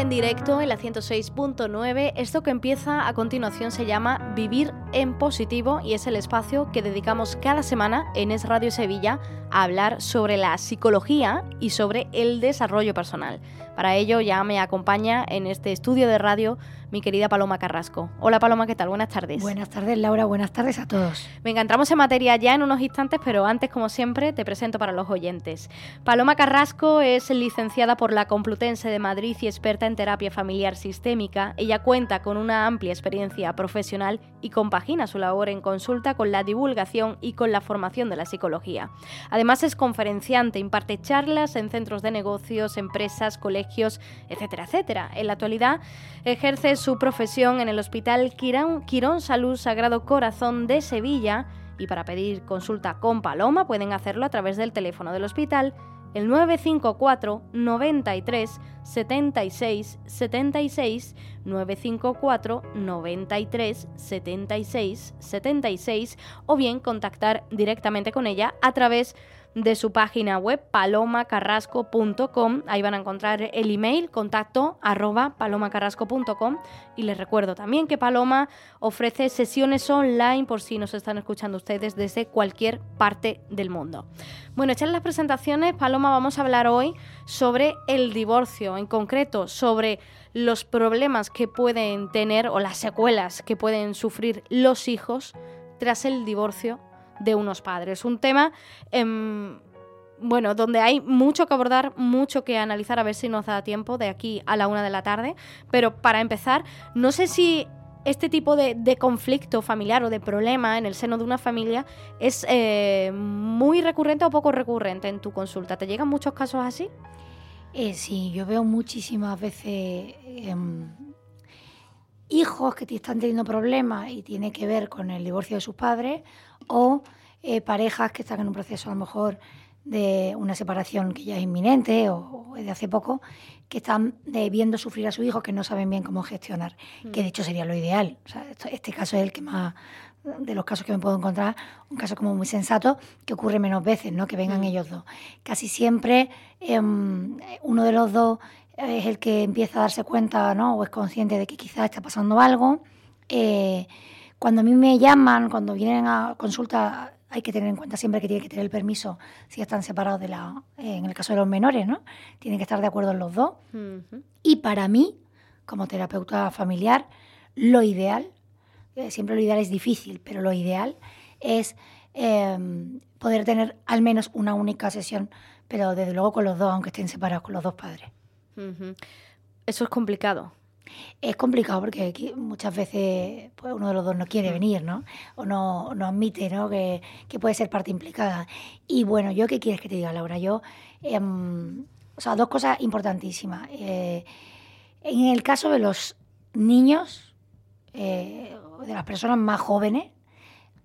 En directo en la 106.9. Esto que empieza a continuación se llama Vivir en Positivo y es el espacio que dedicamos cada semana en Es Radio Sevilla a hablar sobre la psicología y sobre el desarrollo personal. Para ello ya me acompaña en este estudio de radio mi querida Paloma Carrasco. Hola Paloma, ¿qué tal? Buenas tardes. Buenas tardes Laura, buenas tardes a todos. Venga, entramos en materia ya en unos instantes, pero antes, como siempre, te presento para los oyentes. Paloma Carrasco es licenciada por la Complutense de Madrid y experta en terapia familiar sistémica. Ella cuenta con una amplia experiencia profesional y compagina su labor en consulta con la divulgación y con la formación de la psicología. Además es conferenciante, imparte charlas en centros de negocios, empresas, colegios, etcétera, etcétera. En la actualidad ejerce su profesión en el Hospital Quirón, Quirón Salud Sagrado Corazón de Sevilla y para pedir consulta con Paloma pueden hacerlo a través del teléfono del hospital el 954 93 76 76 954 93 76 76 o bien contactar directamente con ella a través de de su página web palomacarrasco.com. Ahí van a encontrar el email contacto arroba palomacarrasco.com y les recuerdo también que Paloma ofrece sesiones online por si nos están escuchando ustedes desde cualquier parte del mundo. Bueno, echar las presentaciones, Paloma, vamos a hablar hoy sobre el divorcio, en concreto sobre los problemas que pueden tener o las secuelas que pueden sufrir los hijos tras el divorcio de unos padres. Un tema, em, bueno, donde hay mucho que abordar, mucho que analizar, a ver si nos da tiempo de aquí a la una de la tarde. Pero para empezar, no sé si este tipo de, conflicto familiar o de problema en el seno de una familia es eh, muy recurrente o poco recurrente en tu consulta. ¿Te llegan muchos casos así? Eh, sí, yo veo muchísimas veces em, hijos que están teniendo problemas y tiene que ver con el divorcio de sus padres o eh, parejas que están en un proceso a lo mejor de una separación que ya es inminente o, de hace poco, que están eh, viendo sufrir a su hijo que no saben bien cómo gestionar, que de hecho sería lo ideal. este caso es el que más, de los casos que me puedo encontrar, un caso como muy sensato, que ocurre menos veces, ¿no? que vengan ellos dos. Casi siempre em, uno de los dos es el que empieza a darse cuenta ¿no? o es consciente de que quizás está pasando algo. Eh, cuando a mí me llaman, cuando vienen a consulta, hay que tener en cuenta siempre que tiene que tener el permiso si están separados de la, eh, en el caso de los menores, ¿no? Tienen que estar de acuerdo los dos. Y para mí, como terapeuta familiar, lo ideal, eh, siempre lo ideal es difícil, pero lo ideal es em, poder tener al menos una única sesión, pero desde luego con los dos, aunque estén separados con los dos padres. Eso es complicado. Es complicado porque muchas veces pues, uno de los dos no quiere venir, ¿no? O no, no admite, ¿no? Que, puede ser parte implicada. Y bueno, yo qué quieres que te diga, Laura? Yo, em, o sea, dos cosas importantísimas. Eh, en el caso de los niños, eh, de las personas más jóvenes,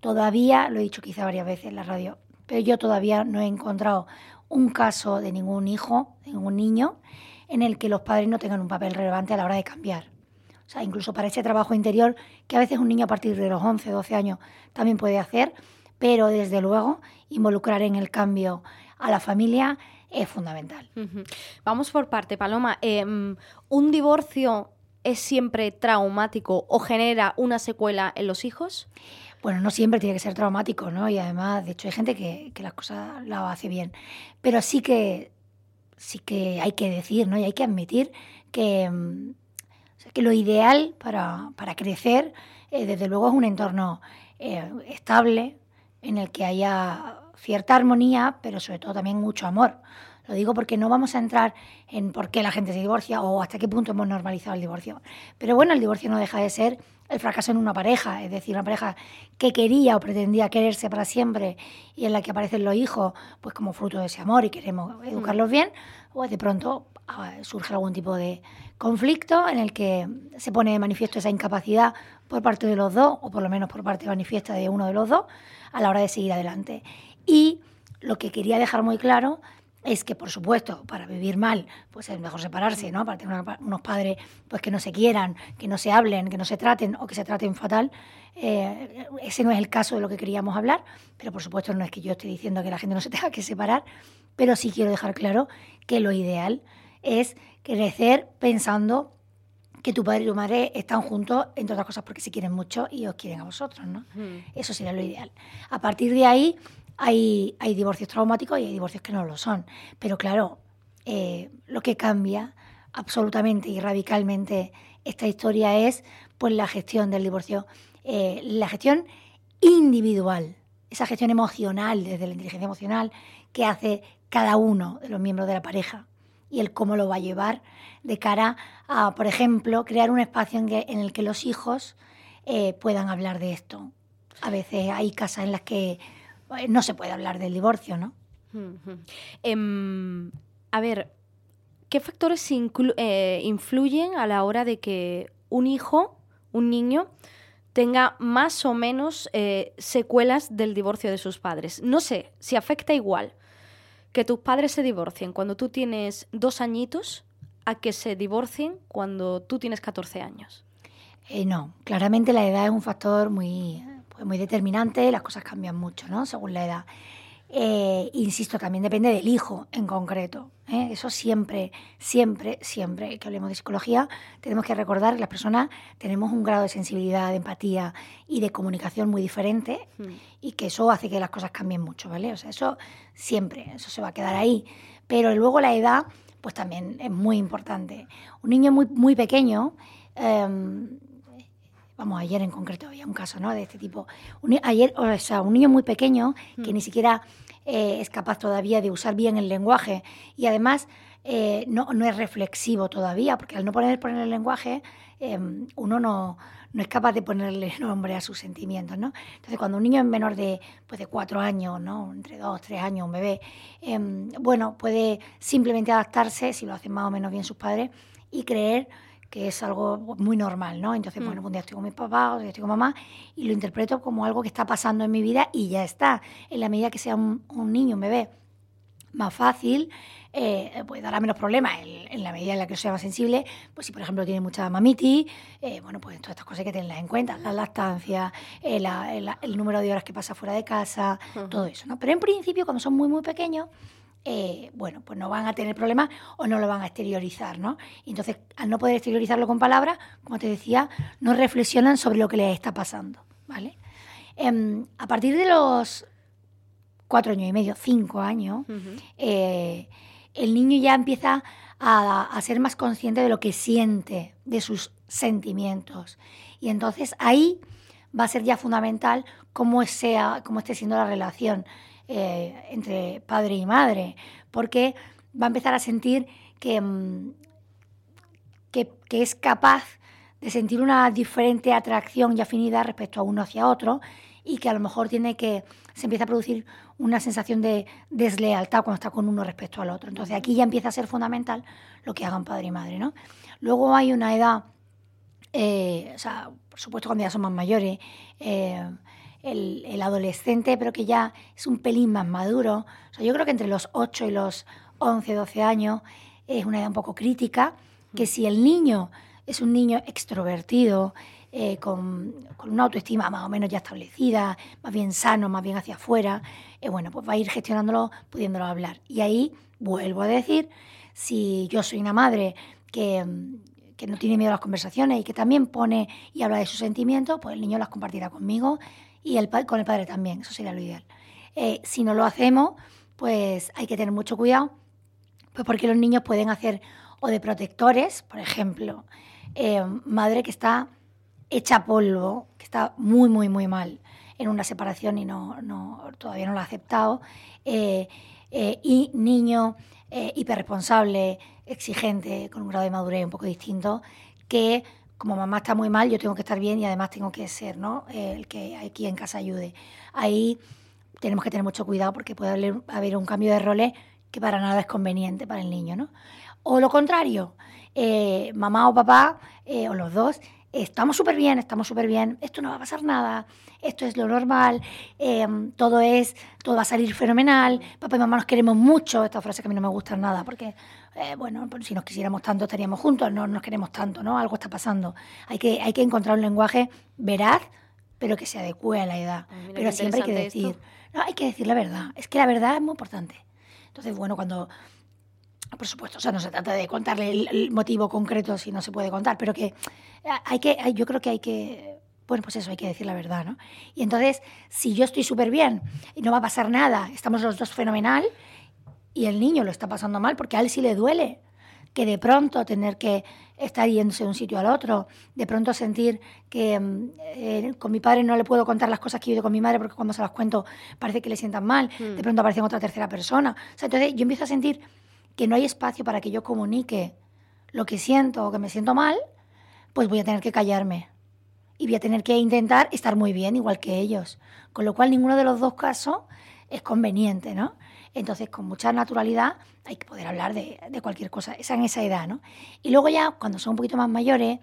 todavía, lo he dicho quizá varias veces en la radio, pero yo todavía no he encontrado un caso de ningún hijo, de ningún niño, en el que los padres no tengan un papel relevante a la hora de cambiar. O sea, incluso para ese trabajo interior que a veces un niño a partir de los 11, 12 años también puede hacer, pero desde luego involucrar en el cambio a la familia es fundamental. Vamos por parte, Paloma. Em, ¿Un divorcio es siempre traumático o genera una secuela en los hijos? Bueno, no siempre tiene que ser traumático, ¿no? Y además, de hecho, hay gente que, que las cosas las hace bien. Pero sí que sí que hay que decir, ¿no? Y hay que admitir que, mm, que lo ideal para, crecer, eh, desde luego, es un entorno eh, estable, en el que haya cierta armonía, pero sobre todo también mucho amor. Lo digo porque no vamos a entrar en por qué la gente se divorcia o hasta qué punto hemos normalizado el divorcio. Pero bueno, el divorcio no deja de ser el fracaso en una pareja, es decir, una pareja que quería o pretendía quererse para siempre y en la que aparecen los hijos pues como fruto de ese amor y queremos mm. educarlos bien, pues de pronto ah, surge algún tipo de conflicto en el que se pone de manifiesto esa incapacidad por parte de los dos, o por lo menos por parte manifiesta de uno de los dos, a la hora de seguir adelante. Y lo que quería dejar muy claro es que, por supuesto, para vivir mal, pues es mejor separarse, ¿no? Para tener unos padres pues, que no se quieran, que no se hablen, que no se traten o que se traten fatal. Eh, ese no es el caso de lo que queríamos hablar, pero por supuesto no es que yo esté diciendo que la gente no se tenga que separar, pero sí quiero dejar claro que lo ideal es crecer pensando que tu padre y tu madre están juntos, entre otras cosas porque se quieren mucho y os quieren a vosotros, ¿no? Eso sería lo ideal. A partir de ahí hay, divorcios traumáticos y hay divorcios que no lo son. Pero claro, eh, lo que cambia absolutamente y radicalmente esta historia es pues la gestión del divorcio, eh, la gestión individual, esa gestión emocional desde la inteligencia emocional que hace cada uno de los miembros de la pareja y el cómo lo va a llevar de cara a, por ejemplo, crear un espacio en, el que los hijos eh, puedan hablar de esto. A veces hay casas en las que no se puede hablar del divorcio, ¿no? Em, a ver, ¿qué factores eh, influyen a la hora de que un hijo, un niño, tenga más o menos secuelas del divorcio de sus padres? No sé si afecta igual que tus padres se divorcien cuando tú tienes dos añitos a que se divorcien cuando tú tienes 14 años? Eh, no, claramente la edad es un factor muy, pues muy determinante, las cosas cambian mucho, ¿no? Según la edad. Eh, insisto, también depende del hijo en concreto. ¿eh? Eso siempre, siempre, siempre que hablemos de psicología, tenemos que recordar que las personas tenemos un grado de sensibilidad, de empatía y de comunicación muy diferente hmm. y que eso hace que las cosas cambien mucho, ¿vale? O sea, eso siempre, eso se va a quedar ahí. Pero luego la edad, pues también es muy importante. Un niño muy, muy pequeño, em, vamos, ayer en concreto había un caso ¿no? de este tipo. ayer, o sea, un niño muy pequeño que mm. ni siquiera eh, es capaz todavía de usar bien el lenguaje y además eh, no, no, es reflexivo todavía, porque al no poner, poner el lenguaje, em, uno no, no, es capaz de ponerle nombre a sus sentimientos, ¿no? Entonces, cuando un niño es menor de, pues de cuatro años, ¿no? Entre dos, tres años, un bebé, bueno, puede simplemente adaptarse, si lo hacen más o menos bien sus padres, y creer que es algo muy normal, ¿no? Entonces, bueno, mm. un día estoy con mis papás, otro día estoy con mamá, y lo interpreto como algo que está pasando en mi vida y ya está. En la medida que sea un, niño, un bebé, más fácil, eh, pues dará menos problemas en, la medida en la que sea más sensible. Pues si, por ejemplo, tiene mucha mamitis, eh, bueno, pues todas estas cosas hay que tenerlas en cuenta, la lactancia, eh, el, número de horas que pasa fuera de casa, todo eso, ¿no? Pero en principio, cuando son muy, muy pequeños, eh, bueno, pues no van a tener problemas o no lo van a exteriorizar, ¿no? Y entonces, al no poder exteriorizarlo con palabras, como te decía, no reflexionan sobre lo que les está pasando, ¿vale? Em, a partir de los cuatro años y medio, cinco años, eh, el niño ya empieza a, ser más consciente de lo que siente, de sus sentimientos. Y entonces ahí va a ser ya fundamental cómo, sea, cómo esté siendo la relación eh, entre padre y madre, porque va a empezar a sentir mm, que, que, es capaz de sentir una diferente atracción y afinidad respecto a uno hacia otro y que a lo mejor tiene que se empieza a producir una sensación de deslealtad cuando está con uno respecto al otro. Entonces aquí ya empieza a ser fundamental lo que hagan padre y madre, ¿no? Luego hay una edad, eh, o sea, por supuesto cuando ya son más mayores, eh, el, adolescente, pero que ya es un pelín más maduro. yo creo que entre los 8 y los 11, 12 años es una edad un poco crítica, que si el niño es un niño extrovertido, eh, con, una autoestima más o menos ya establecida, más bien sano, más bien hacia afuera, eh, bueno, pues va a ir gestionándolo, pudiéndolo hablar. Y ahí vuelvo a decir, si yo soy una madre que, que no tiene miedo a las conversaciones y que también pone y habla de sus sentimientos, pues el niño las compartirá conmigo y el, con el padre también, eso sería lo ideal. Eh, si no lo hacemos, pues hay que tener mucho cuidado, pues porque los niños pueden hacer o de protectores, por ejemplo, eh, madre que está hecha polvo, que está muy, muy, muy mal en una separación y no, no todavía no lo ha aceptado, eh, y niño hiperresponsable, exigente, con un grado de madurez un poco distinto, que como mamá está muy mal, yo tengo que estar bien y además tengo que ser ¿no? el que aquí en casa ayude. Ahí tenemos que tener mucho cuidado porque puede haber, un cambio de roles que para nada es conveniente para el niño. ¿no? O lo contrario, eh, mamá o papá, eh, o los dos, estamos súper bien, estamos súper bien, esto no va a pasar nada, esto es lo normal, eh, todo es, todo va a salir fenomenal, papá y mamá nos queremos mucho, esta frase que a mí no me gusta nada, porque, bueno, pues si nos quisiéramos tanto estaríamos juntos, no nos queremos tanto, ¿no? Algo está pasando. Hay que, hay que encontrar un lenguaje veraz, pero que se adecue a la edad. pero siempre hay que decir, no, hay que decir la verdad, es que la verdad es muy importante. Entonces, bueno, cuando por supuesto, o sea, no se trata de contarle el, motivo concreto si no se puede contar, pero que hay que, yo creo que hay que, bueno, pues eso, hay que decir la verdad, ¿no? Y entonces, si yo estoy súper bien y no va a pasar nada, estamos los dos fenomenal y el niño lo está pasando mal porque a él sí le duele que de pronto tener que estar yéndose de un sitio al otro, de pronto sentir que mm, eh, con mi padre no le puedo contar las cosas que he vivido con mi madre porque cuando se las cuento parece que le sientan mal, de hmm. pronto aparece otra tercera persona. O sea, entonces yo empiezo a sentir que no hay espacio para que yo comunique lo que siento o que me siento mal, pues voy a tener que callarme. Y voy a tener que intentar estar muy bien, igual que ellos. Con lo cual, ninguno de los dos casos es conveniente, ¿no? Entonces, con mucha naturalidad hay que poder hablar de, cualquier cosa, esa en esa edad, ¿no? Y luego ya, cuando son un poquito más mayores,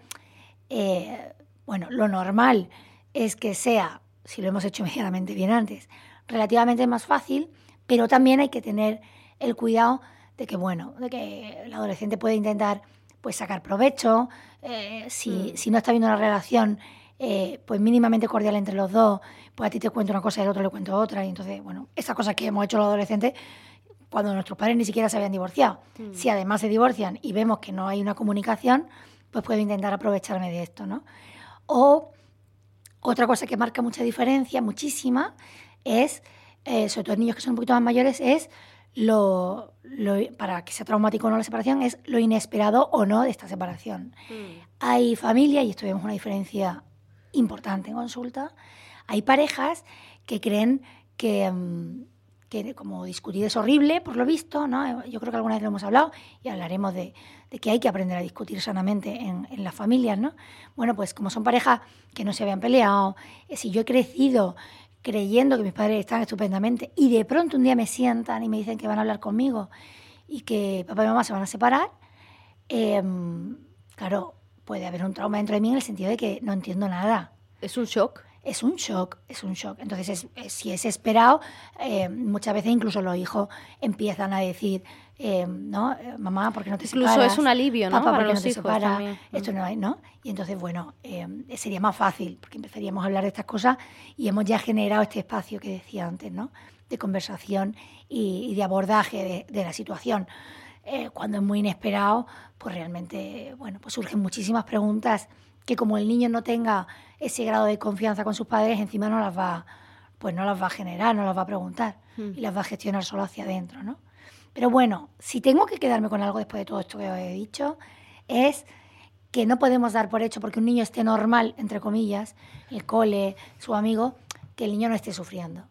eh, bueno, lo normal es que sea, si lo hemos hecho medianamente bien antes, relativamente más fácil, pero también hay que tener el cuidado de que, bueno, de que el adolescente puede intentar pues sacar provecho, eh, si, mm. si, no está viendo una relación eh, pues mínimamente cordial entre los dos, pues a ti te cuento una cosa y al otro le cuento otra, y entonces, bueno, esas cosas que hemos hecho los adolescentes cuando nuestros padres ni siquiera se habían divorciado. Mm. Si además se divorcian y vemos que no hay una comunicación, pues puedo intentar aprovecharme de esto, ¿no? O otra cosa que marca mucha diferencia, muchísima, es, eh, sobre todo en niños que son un poquito más mayores, es lo, para que sea traumático o no la separación, es lo inesperado o no de esta separación. Mm. Hay familias, y esto vemos una diferencia importante en consulta, hay parejas que creen que, mm, que como discutir es horrible, por lo visto, ¿no? Yo creo que alguna vez lo hemos hablado y hablaremos de, de que hay que aprender a discutir sanamente en, en, las familias, ¿no? Bueno, pues como son parejas que no se habían peleado, eh, si yo he crecido creyendo que mis padres están estupendamente y de pronto un día me sientan y me dicen que van a hablar conmigo y que papá y mamá se van a separar, em, claro, puede haber un trauma dentro de mí en el sentido de que no entiendo nada. ¿Es un shock? Es un shock, es un shock. Entonces, si es esperado, eh, muchas veces incluso los hijos empiezan a decir, eh, ¿no? Eh, mamá, ¿por qué no te separas? Incluso es un alivio, ¿no? Papá, ¿por qué no te separas? Esto no hay, ¿no? Y entonces, bueno, eh, sería más fácil, porque empezaríamos a hablar de estas cosas y hemos ya generado este espacio que decía antes, ¿no? De conversación y, de abordaje de, la situación. cuando es muy inesperado, pues realmente, bueno, pues surgen muchísimas preguntas que como el niño no tenga ese grado de confianza con sus padres, encima no las va, pues no las va a generar, no las va a preguntar hmm. y las va a gestionar solo hacia adentro, ¿no? Pero bueno, si tengo que quedarme con algo después de todo esto que os he dicho, es que no podemos dar por hecho porque un niño esté normal, entre comillas, el cole, su amigo, que el niño no esté sufriendo.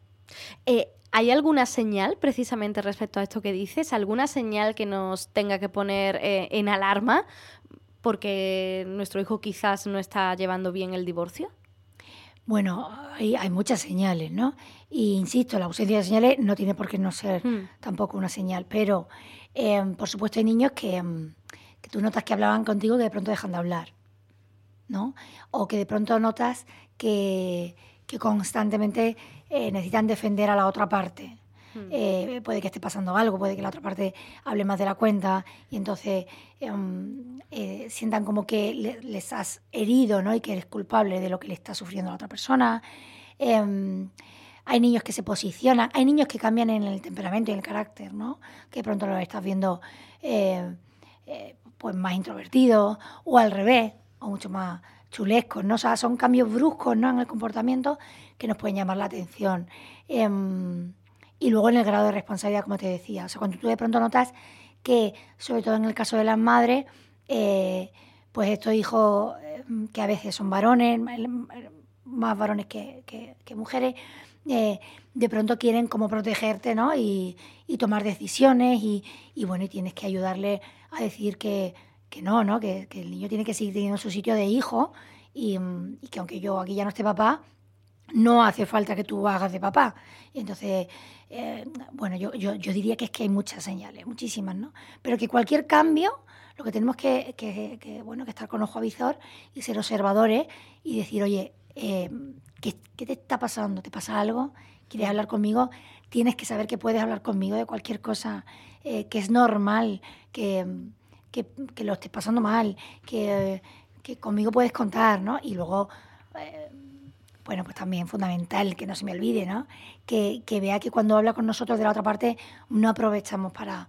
Eh, ¿Hay alguna señal precisamente respecto a esto que dices? ¿Alguna señal que nos tenga que poner eh, en alarma porque nuestro hijo quizás no está llevando bien el divorcio? Bueno, hay, hay muchas señales, ¿no? Y insisto, la ausencia de señales no tiene por qué no ser hmm. tampoco una señal, pero em, por supuesto hay niños em, que, tú notas que hablaban contigo que de pronto dejan de hablar, ¿no? O que de pronto notas que, que constantemente eh, necesitan defender a la otra parte. Hmm. Eh, puede que esté pasando algo, puede que la otra parte hable más de la cuenta y entonces em, eh, sientan como que les has herido ¿no? y que eres culpable de lo que le está sufriendo a la otra persona. Em, hay niños que se posicionan, hay niños que cambian en el temperamento y el carácter, ¿no? que pronto lo estás viendo eh, pues más introvertido o al revés, o mucho más chulescos, ¿no? O sea, son cambios bruscos ¿no? en el comportamiento que nos pueden llamar la atención. Em, y luego en el grado de responsabilidad, como te decía. O sea, cuando tú de pronto notas que, sobre todo en el caso de las madres, eh, pues estos hijos eh, que a veces son varones, más varones que, mujeres, eh, de pronto quieren como protegerte, ¿no? Y, tomar decisiones y, bueno, y tienes que ayudarle a decir que, no, ¿no? Que, el niño tiene que seguir teniendo su sitio de hijo y, que aunque yo aquí ya no esté papá, no hace falta que tú hagas de papá. Entonces, eh, bueno, yo, yo, yo, diría que es que hay muchas señales, muchísimas, ¿no? Pero que cualquier cambio, lo que tenemos que, que, bueno, que estar con ojo avizor y ser observadores y decir, oye, eh, ¿qué, te está pasando? ¿Te pasa algo? ¿Quieres hablar conmigo? Tienes que saber que puedes hablar conmigo de cualquier cosa, eh, que es normal, que, que, lo estés pasando mal, que, que, conmigo puedes contar, ¿no? Y luego, bueno, pues también fundamental, que no se me olvide, ¿no? Que, que vea que cuando habla con nosotros de la otra parte, no aprovechamos para,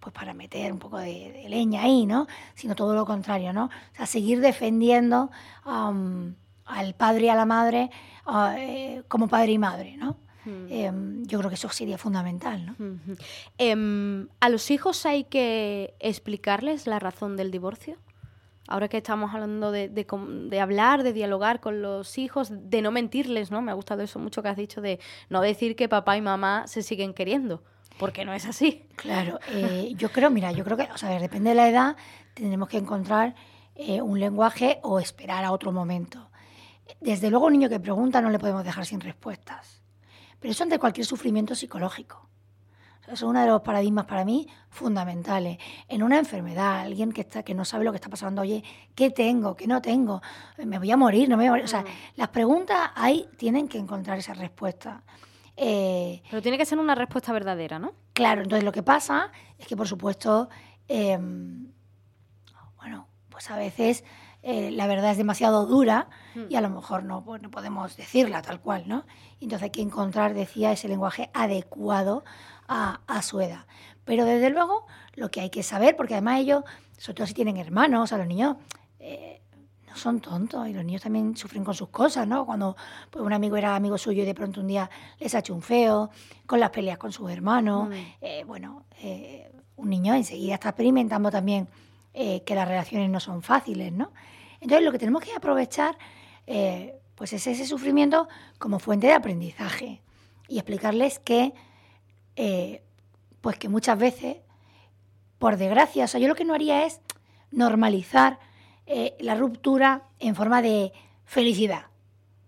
pues para meter un poco de, leña ahí, ¿no? Sino todo lo contrario, ¿no? O sea, seguir defendiendo al padre y a la madre eh, como padre y madre, ¿no? Hmm. Em, yo creo que eso sería fundamental, ¿no? Em, ¿A los hijos hay que explicarles la razón del divorcio? Ahora que estamos hablando de, de, hablar, de dialogar con los hijos, de no mentirles, ¿no? Me ha gustado eso mucho que has dicho de no decir que papá y mamá se siguen queriendo, porque no es así. Claro, eh, yo creo, mira, yo creo que, o sea, depende de la edad, tendremos que encontrar eh, un lenguaje o esperar a otro momento. Desde luego, un niño que pregunta no le podemos dejar sin respuestas. Pero eso ante cualquier sufrimiento psicológico. Eso es uno de los paradigmas para mí fundamentales. En una enfermedad, alguien que, está, que no sabe lo que está pasando, oye, ¿qué tengo? ¿Qué no tengo? ¿Me voy a morir? ¿No me voy a morir? O sea, mm. las preguntas ahí tienen que encontrar esa respuesta. Eh, Pero tiene que ser una respuesta verdadera, ¿no? Claro, entonces lo que pasa es que, por supuesto, em, bueno, pues a veces eh, la verdad es demasiado dura hmm. y a lo mejor no, pues, no podemos decirla tal cual, ¿no? Entonces hay que encontrar, decía, ese lenguaje adecuado a, su edad. Pero desde luego lo que hay que saber, porque además ellos, sobre todo si tienen hermanos, a los niños... Eh, no son tontos y los niños también sufren con sus cosas, ¿no? Cuando pues, un amigo era amigo suyo y de pronto un día les ha hecho un feo, con las peleas con sus hermanos, hmm. eh, bueno, un niño enseguida está experimentando también que las relaciones no son fáciles, ¿no? Entonces lo que tenemos que aprovechar eh, pues es ese sufrimiento como fuente de aprendizaje y explicarles que, eh, pues que muchas veces, por desgracia, o sea, yo lo que no haría es normalizar eh, la ruptura en forma de felicidad.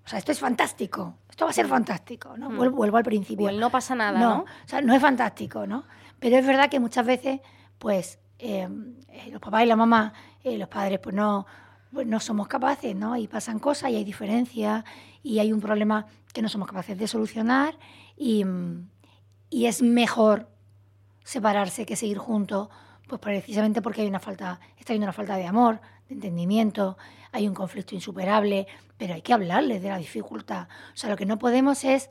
O sea, esto es fantástico, esto va a ser fantástico, ¿no? Mm. Vuelvo, al principio. no pasa nada, ¿no? O sea, no es fantástico, ¿no? Pero es verdad que muchas veces, pues, los papás y la mamá, los padres, pues no, pues no somos capaces, ¿no? Y pasan cosas y hay diferencias y hay un problema que no somos capaces de solucionar y, es mejor separarse que seguir juntos, pues precisamente porque hay una falta, está habiendo una falta de amor, de entendimiento, hay un conflicto insuperable, pero hay que hablarles de la dificultad. O sea, lo que no podemos es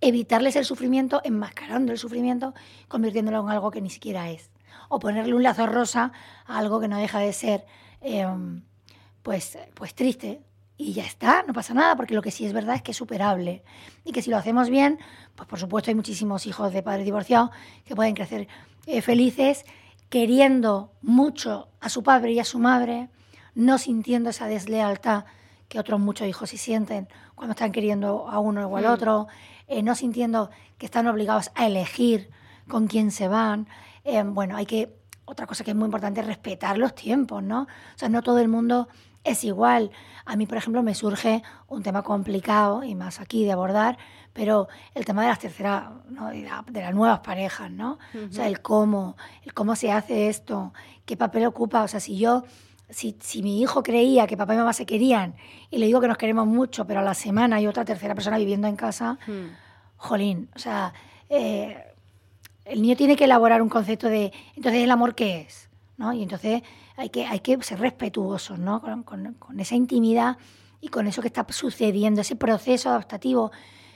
evitarles el sufrimiento, enmascarando el sufrimiento, convirtiéndolo en algo que ni siquiera es. O ponerle un lazo rosa a algo que no deja de ser em, pues, pues triste. Y ya está, no pasa nada, porque lo que sí es verdad es que es superable. Y que si lo hacemos bien, pues por supuesto hay muchísimos hijos de padres divorciados que pueden crecer eh, felices, queriendo mucho a su padre y a su madre, no sintiendo esa deslealtad que otros muchos hijos sí sienten cuando están queriendo a uno o al mm. otro, eh, no sintiendo que están obligados a elegir con quién se van. Eh, bueno, hay que, otra cosa que es muy importante es respetar los tiempos, ¿no? O sea, no todo el mundo es igual. A mí, por ejemplo, me surge un tema complicado y más aquí de abordar, pero el tema de las terceras, de, las nuevas parejas, ¿no? O sea, el cómo, el cómo se hace esto, qué papel ocupa. O sea, si yo, si, si mi hijo creía que papá y mamá se querían y le digo que nos queremos mucho, pero a la semana hay otra tercera persona viviendo en casa, hmm. jolín, o sea, eh, el niño tiene que elaborar un concepto de, entonces, ¿el amor qué es? ¿no? Y entonces hay que, ser respetuosos ¿no? con, esa intimidad y con eso que está sucediendo, ese proceso adaptativo,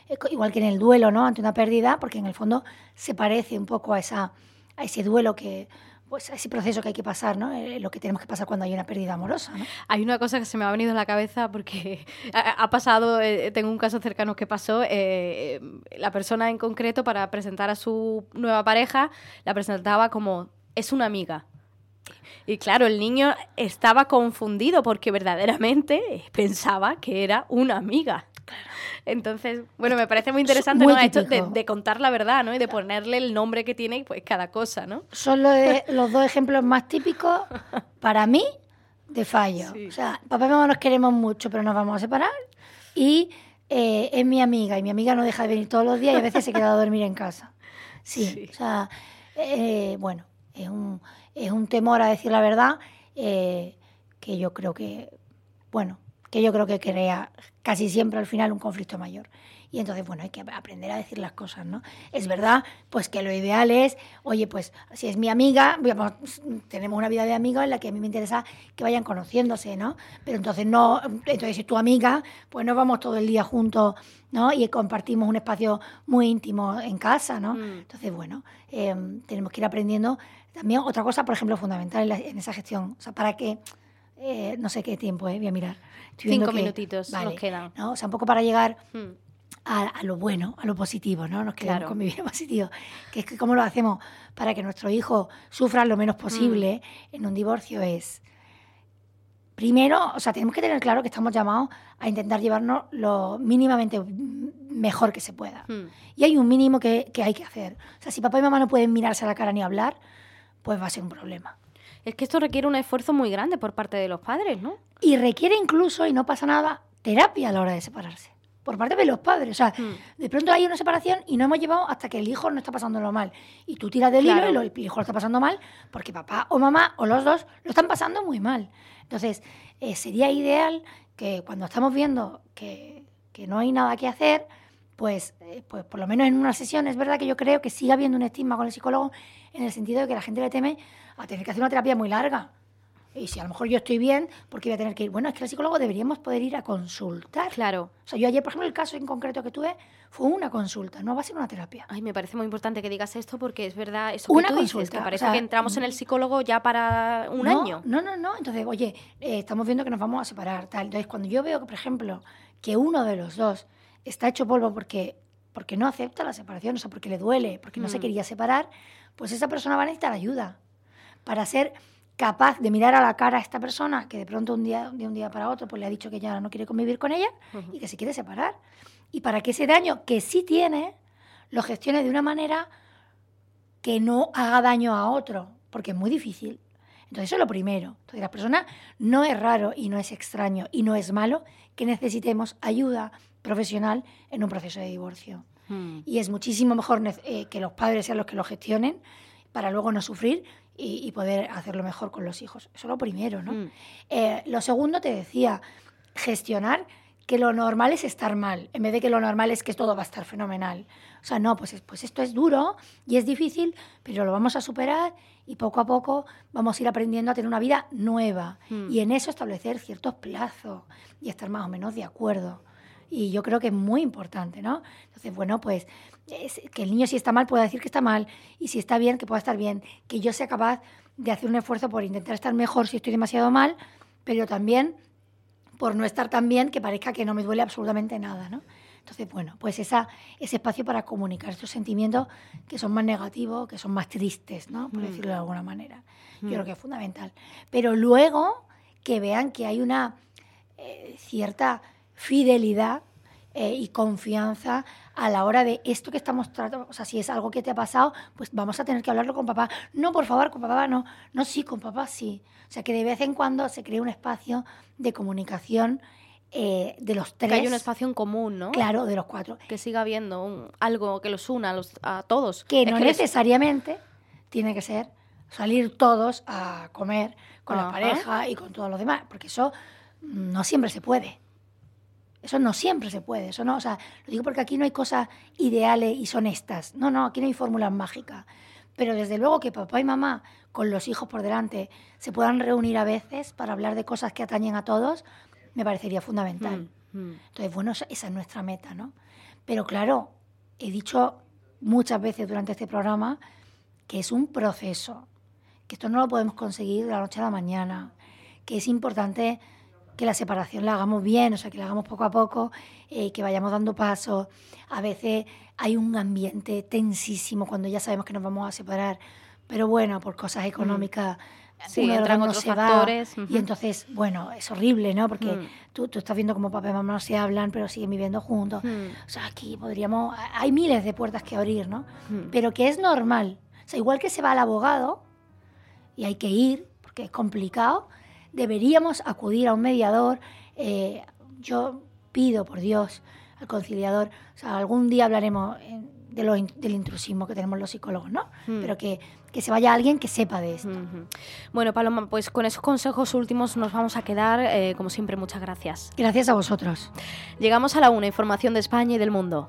eh, igual que en el duelo ¿no? ante una pérdida, porque en el fondo se parece un poco a, ese duelo que, pues ese proceso que hay que pasar, ¿no? Eh, lo que tenemos que pasar cuando hay una pérdida amorosa. Hay una cosa que se me ha venido a la cabeza porque ha, pasado, eh, tengo un caso cercano que pasó, la persona en concreto para presentar a su nueva pareja la presentaba como es una amiga Y claro, el niño estaba confundido porque verdaderamente pensaba que era una amiga. Entonces, bueno, me parece muy interesante ¿no? esto de, contar la verdad, ¿no? Y de ponerle el nombre que tiene pues cada cosa, ¿no? Son los, dos ejemplos más típicos para mí de fallo. O sea, papá y mamá nos queremos mucho, pero nos vamos a separar. Y eh, es mi amiga, y mi amiga no deja de venir todos los días y a veces se queda a dormir en casa. Sí, o sea, eh, bueno, es un, es un temor a decir la verdad eh, que yo creo que, bueno, que yo creo que crea casi siempre al final un conflicto mayor. Y entonces, bueno, hay que aprender a decir las cosas, ¿no? Es verdad, pues que lo ideal es, oye, pues si es mi amiga, tenemos una vida de amigos en la que a mí me interesa que vayan conociéndose, ¿no? Pero entonces no, entonces si es tu amiga, pues nos vamos todo el día juntos, ¿no? Y compartimos un espacio muy íntimo en casa, ¿no? Mm. Entonces, bueno, em, tenemos que ir aprendiendo. También otra cosa, por ejemplo, fundamental en, esa gestión, o sea, para que, eh, no sé qué tiempo, eh, voy a mirar Cinco minutitos nos quedan. ¿no? O sea, un poco para llegar hmm. A, lo bueno, a lo positivo, ¿no? Nos quedamos con vivir positivo. Que es que cómo lo hacemos para que nuestro hijo sufra lo menos posible hmm. en un divorcio es... Primero, o sea, tenemos que tener claro que estamos llamados a intentar llevarnos lo mínimamente mejor que se pueda. Hmm. Y hay un mínimo que, que hay que hacer. O sea, si papá y mamá no pueden mirarse a la cara ni hablar, pues va a ser un problema. Es que esto requiere un esfuerzo muy grande por parte de los padres, ¿no? Y requiere incluso, y no pasa nada, terapia a la hora de separarse. Por parte de los padres. O sea, hmm. de pronto hay una separación y no hemos llevado hasta que el hijo no está pasándolo mal. Y tú tiras del hilo y el hijo lo está pasando mal porque papá o mamá o los dos lo están pasando muy mal. Entonces, eh, sería ideal que cuando estamos viendo que, que no hay nada que hacer, pues, eh, pues por lo menos en una sesión es verdad que yo creo que sigue habiendo un estigma con el psicólogo en el sentido de que la gente le teme a tener que hacer una terapia muy larga. Y si a lo mejor yo estoy bien, porque voy a tener que ir? Bueno, es que el psicólogo deberíamos poder ir a consultar. Claro. O sea, yo ayer, por ejemplo, el caso en concreto que tuve fue una consulta, no va a ser una terapia. Ay, me parece muy importante que digas esto porque es verdad eso que una tú consulta, dices, que parece que entramos en el psicólogo ya para un año. No, no, no. Entonces, oye, eh, estamos viendo que nos vamos a separar, tal. Entonces, cuando yo veo que, por ejemplo, que uno de los dos está hecho polvo porque, porque no acepta la separación, o sea, porque le duele, porque no se mm. quería separar, pues esa persona va a necesitar ayuda para ser capaz de mirar a la cara a esta persona que de pronto un día, de un día para otro pues le ha dicho que ya no quiere convivir con ella y que se quiere separar. Y para que ese daño que sí tiene lo gestione de una manera que no haga daño a otro, porque es muy difícil. Entonces eso es lo primero. Entonces la persona no es raro y no es extraño y no es malo que necesitemos ayuda profesional en un proceso de divorcio. Hmm. Y es muchísimo mejor eh, que los padres sean los que lo gestionen para luego no sufrir y, poder hacerlo mejor con los hijos. Eso es lo primero, ¿no? Mm. Eh, lo segundo, te decía, gestionar que lo normal es estar mal, en vez de que lo normal es que todo va a estar fenomenal. O sea, no, pues, pues esto es duro y es difícil, pero lo vamos a superar y poco a poco vamos a ir aprendiendo a tener una vida nueva mm. y en eso establecer ciertos plazos y estar más o menos de acuerdo. Y yo creo que es muy importante, ¿no? Entonces, bueno, pues que el niño si está mal pueda decir que está mal y si está bien que pueda estar bien, que yo sea capaz de hacer un esfuerzo por intentar estar mejor si estoy demasiado mal, pero también por no estar tan bien que parezca que no me duele absolutamente nada, ¿no? Entonces, bueno, pues esa, ese espacio para comunicar estos sentimientos que son más negativos, que son más tristes, ¿no? Por mm. decirlo de alguna manera. Yo creo mm. que es fundamental. Pero luego que vean que hay una eh, cierta fidelidad eh, y confianza a la hora de esto que estamos tratando, o sea, si es algo que te ha pasado, pues vamos a tener que hablarlo con papá. No, por favor, con papá no. No, sí, con papá sí. O sea, que de vez en cuando se cree un espacio de comunicación eh, de los tres. Que hay un espacio en común, ¿no? Claro, de los cuatro. Que siga habiendo algo que los una a, los, a todos. Que no necesariamente tiene que ser salir todos a comer con la pareja y con todos los demás, porque eso no siempre se puede. Eso no siempre se puede, eso no, o sea, lo digo porque aquí no hay cosas ideales y son estas. No, no, aquí no hay fórmulas mágicas. Pero desde luego que papá y mamá, con los hijos por delante, se puedan reunir a veces para hablar de cosas que atañen a todos, me parecería fundamental. Mm, mm. Entonces, bueno, esa es nuestra meta, ¿no? Pero claro, he dicho muchas veces durante este programa que es un proceso, que esto no lo podemos conseguir de la noche a la mañana, que es importante que la separación la hagamos bien, o sea, que la hagamos poco a poco, eh, que vayamos dando pasos. A veces hay un ambiente tensísimo cuando ya sabemos que nos vamos a separar, pero bueno, por cosas económicas Sí, uno entran otros se va, factores, ujú. y entonces, bueno, es horrible, ¿no? Porque Mm. tú, tú estás viendo como papá y mamá no se hablan, pero siguen viviendo juntos. Mm. O sea, aquí podríamos, hay miles de puertas que abrir, ¿no? Mm. Pero que es normal. O sea, igual que se va al abogado y hay que ir, porque es complicado, deberíamos acudir a un mediador. Eh, yo pido, por Dios, al conciliador, o sea, algún día hablaremos eh, de lo del intrusismo que tenemos los psicólogos, ¿no? Mm. Pero que, que se vaya alguien que sepa de esto. Bueno, Paloma, pues con esos consejos últimos nos vamos a quedar. eh, como siempre, muchas gracias. Gracias a vosotros. Llegamos a la una, información de España y del mundo.